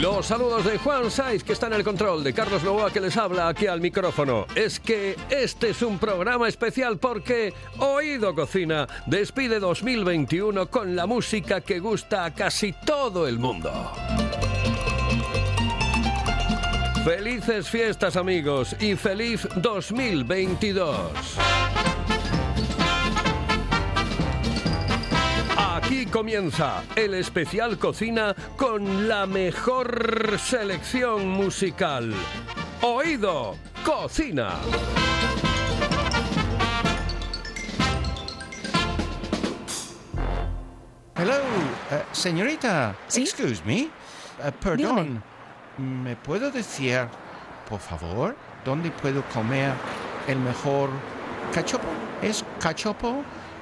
Los saludos de Juan Saiz, que está en el control, de Carlos Novoa, que les habla aquí al micrófono. Es que este es un programa especial porque Oído Cocina despide 2021 con la música que gusta a casi todo el mundo. Felices fiestas amigos y feliz 2022. Aquí comienza el especial cocina con la mejor selección musical. Oído, cocina. Hello, eh, señorita. ¿Sí? Excuse me. Eh, perdón. ¿Me puedo decir, por favor, dónde puedo comer el mejor cachopo? ¿Es cachopo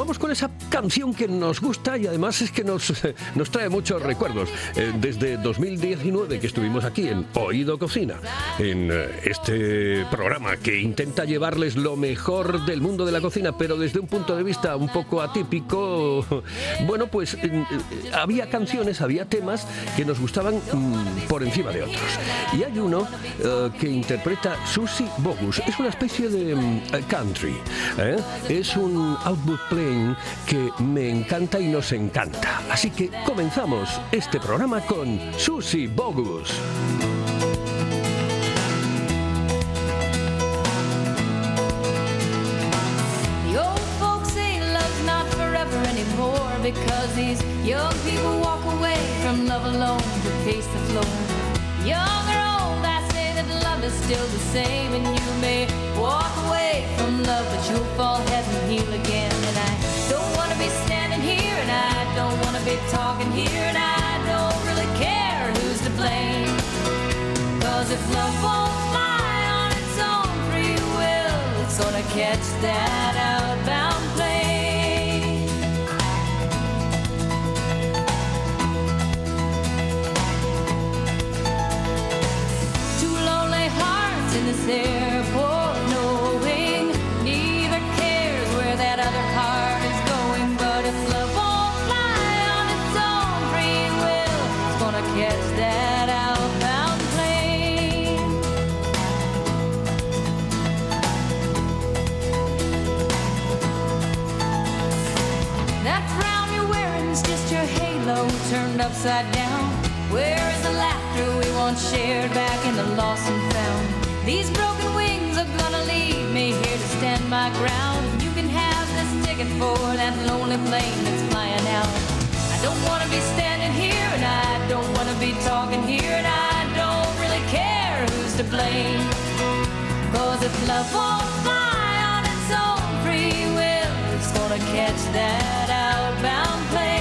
Vamos con esa canción que nos gusta y además es que nos, nos trae muchos recuerdos. Eh, desde 2019 que estuvimos aquí en Oído Cocina, en eh, este programa que intenta llevarles lo mejor del mundo de la cocina, pero desde un punto de vista un poco atípico, bueno, pues eh, eh, había canciones, había temas que nos gustaban mm, por encima de otros. Y hay uno que interpreta Susie Bogus. Es una especie de mm, country. Es un output playing que me encanta y nos encanta. Así que comenzamos este programa con Susie Bogus. Because these young people walk away from love alone to face the floor. Young or old, I say that love is still the same, and you may walk away from love, but you'll fall head and heel again. And I don't want to be standing here, and I don't want to be talking here, and I don't really care who's to blame. Cause if love won't fly on its own free will, it's gonna catch that outbound plane. Two lonely hearts in this airport, turned upside down. Where is the laughter we once shared back in the lost and found? These broken wings are gonna leave me here to stand my ground. You can have this ticket for that lonely plane that's flying out. I don't wanna be standing here and I don't wanna be talking here and I don't really care who's to blame. Cause if love won't fly on its own free will, it's gonna catch that outbound plane.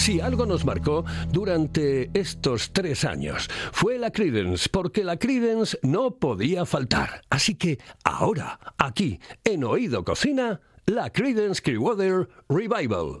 Si algo nos marcó durante estos tres años fue la Credence, porque la Credence no podía faltar. Así que ahora, aquí, en Oído Cocina, la Credence Clearwater Revival.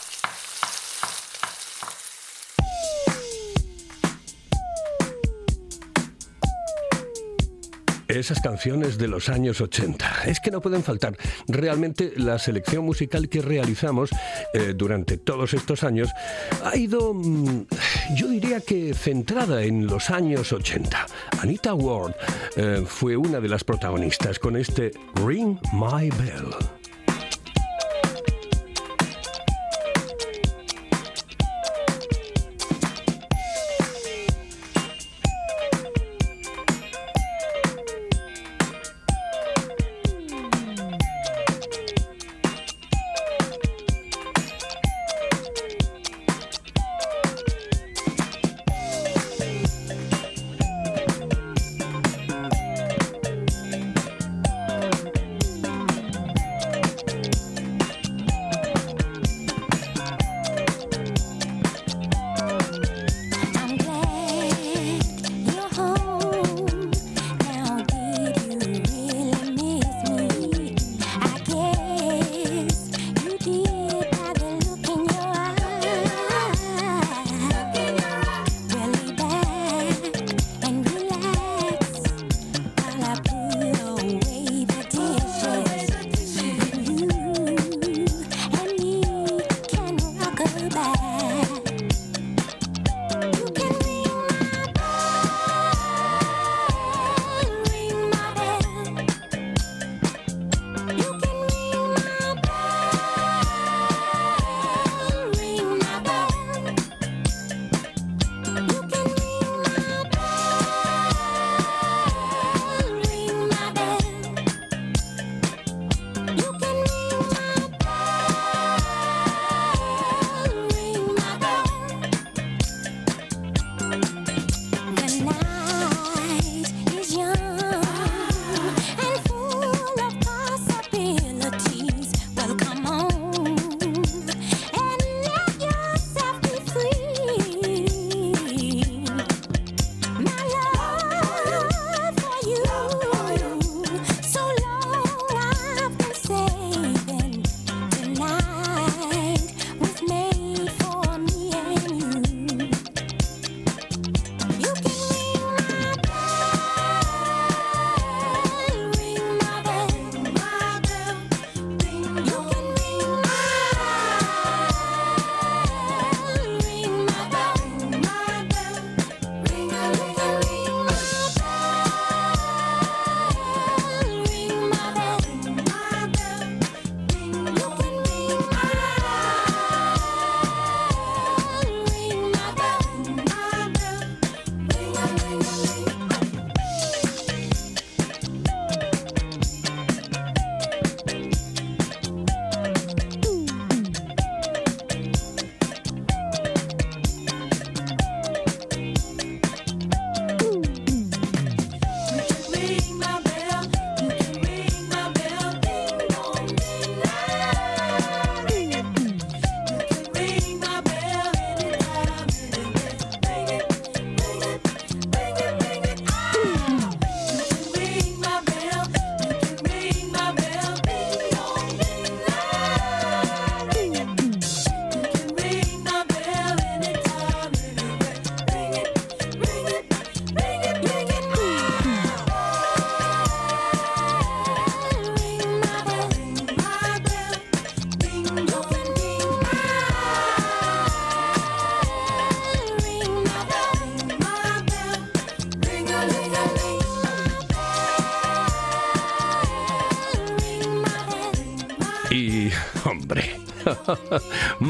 Esas canciones de los años 80. Es que no pueden faltar. Realmente la selección musical que realizamos eh, durante todos estos años ha ido, mm, yo diría que centrada en los años 80. Anita Ward eh, fue una de las protagonistas con este Ring My Bell.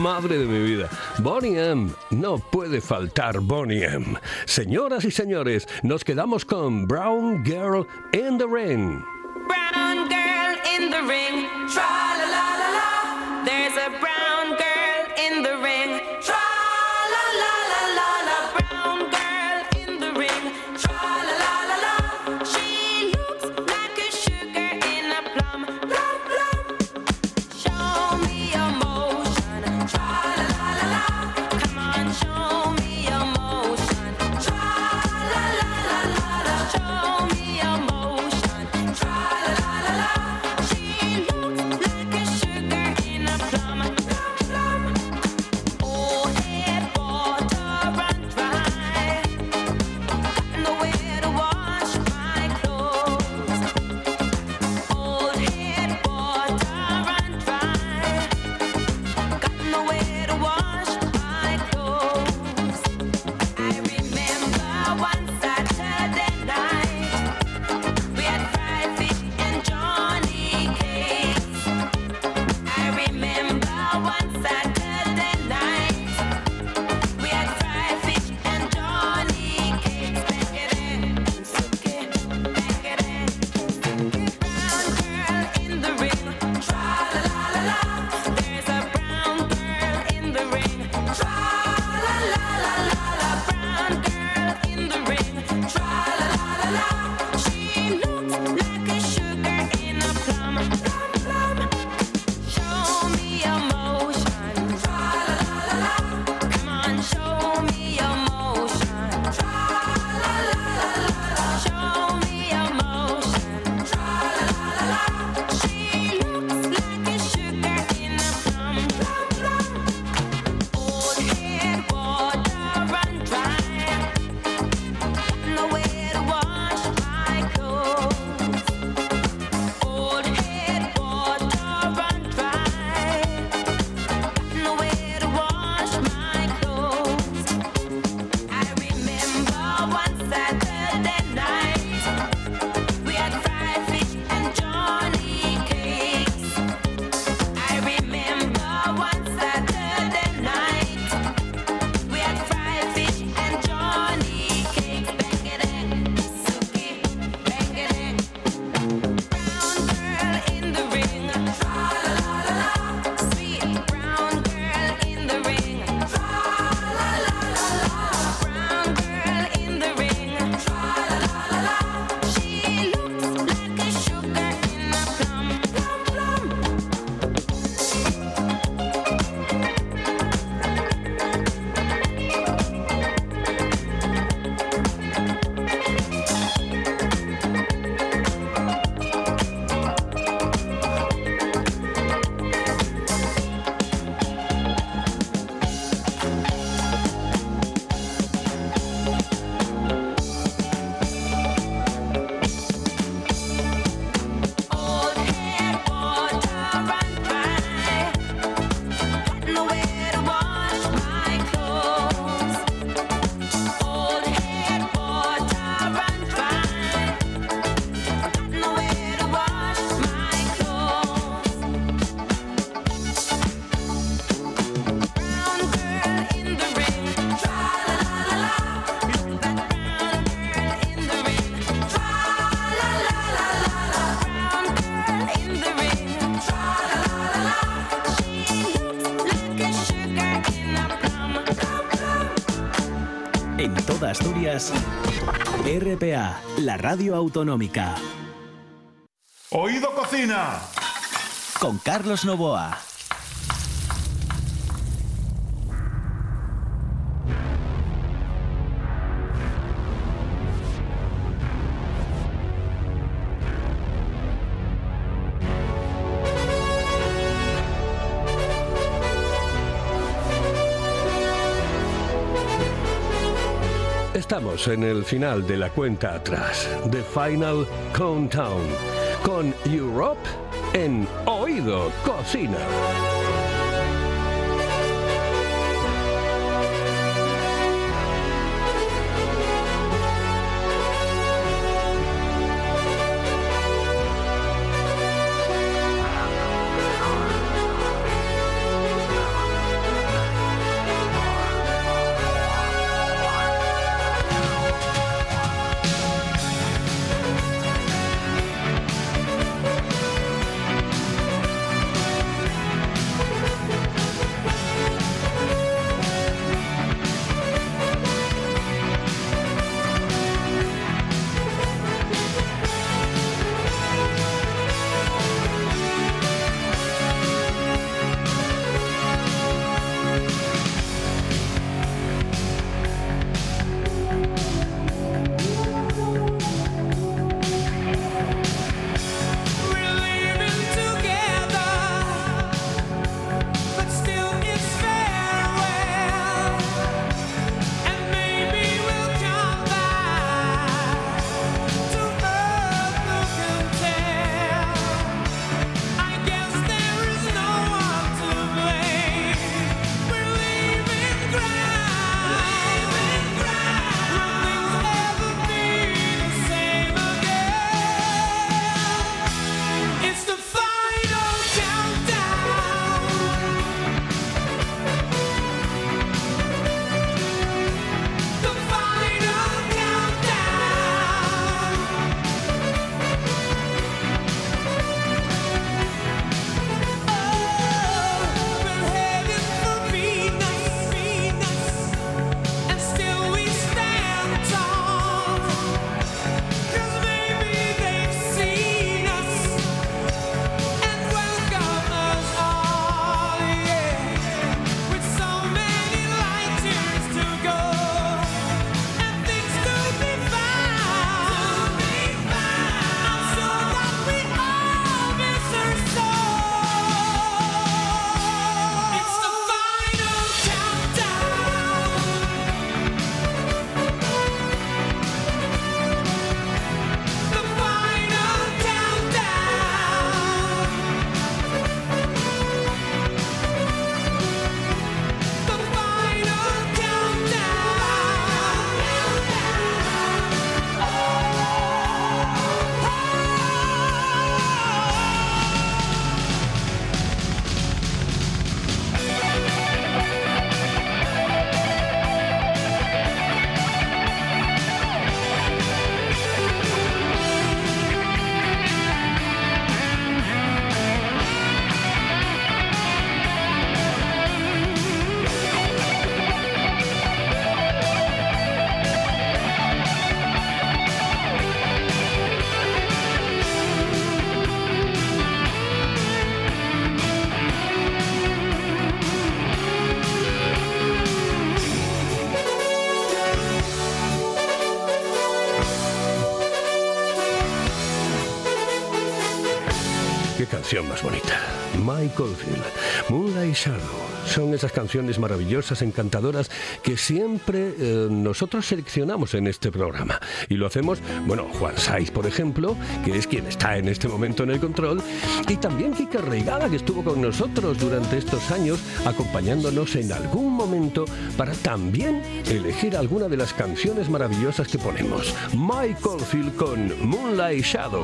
madre de mi vida. Bonnie M. No puede faltar Bonnie M. Señoras y señores, nos quedamos con Brown Girl in the Ring. Brown Girl in the Ring. La radio autonómica. Oído Cocina. Con Carlos Novoa. Estamos en el final de la cuenta atrás, The Final Countdown, con Europe en Oído Cocina. canción más bonita. Michael Field, Moonlight Shadow. Son esas canciones maravillosas, encantadoras, que siempre eh, nosotros seleccionamos en este programa. Y lo hacemos, bueno, Juan Saiz, por ejemplo, que es quien está en este momento en el control, y también Kika Reigada, que estuvo con nosotros durante estos años, acompañándonos en algún momento para también elegir alguna de las canciones maravillosas que ponemos. Michael Field con Moonlight Shadow.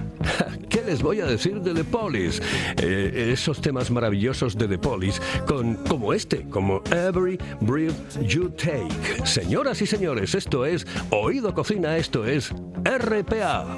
les voy a decir de The Police? Eh, esos temas maravillosos de The Police, con, como este, como Every Breath You Take. Señoras y señores, esto es Oído Cocina, esto es RPA.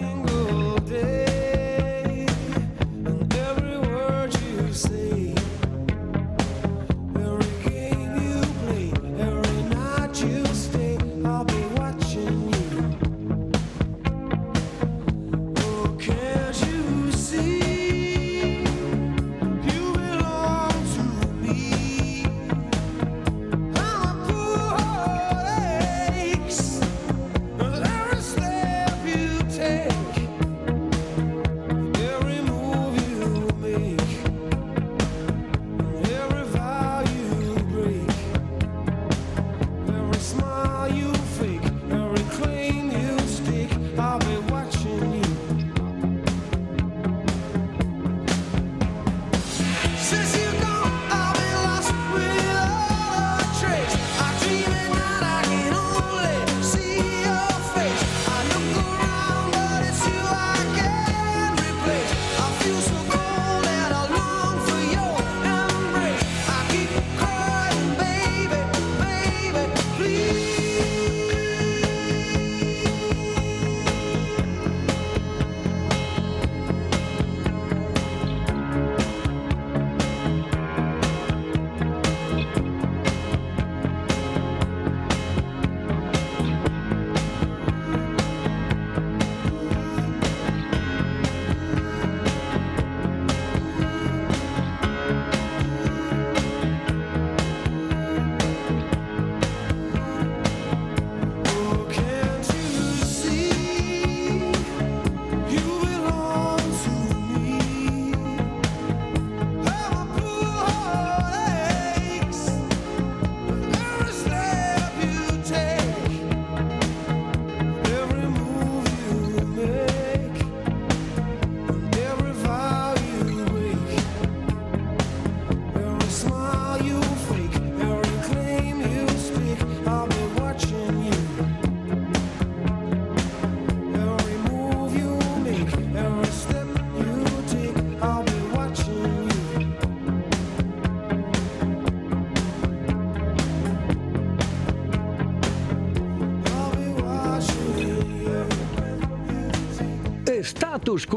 Status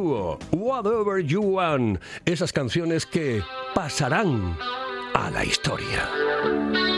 Whatever You Want, esas canciones que pasarán a la historia.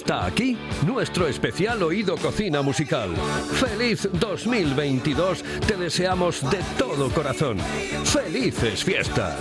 Hasta aquí nuestro especial Oído Cocina Musical. Feliz 2022, te deseamos de todo corazón. Felices fiestas.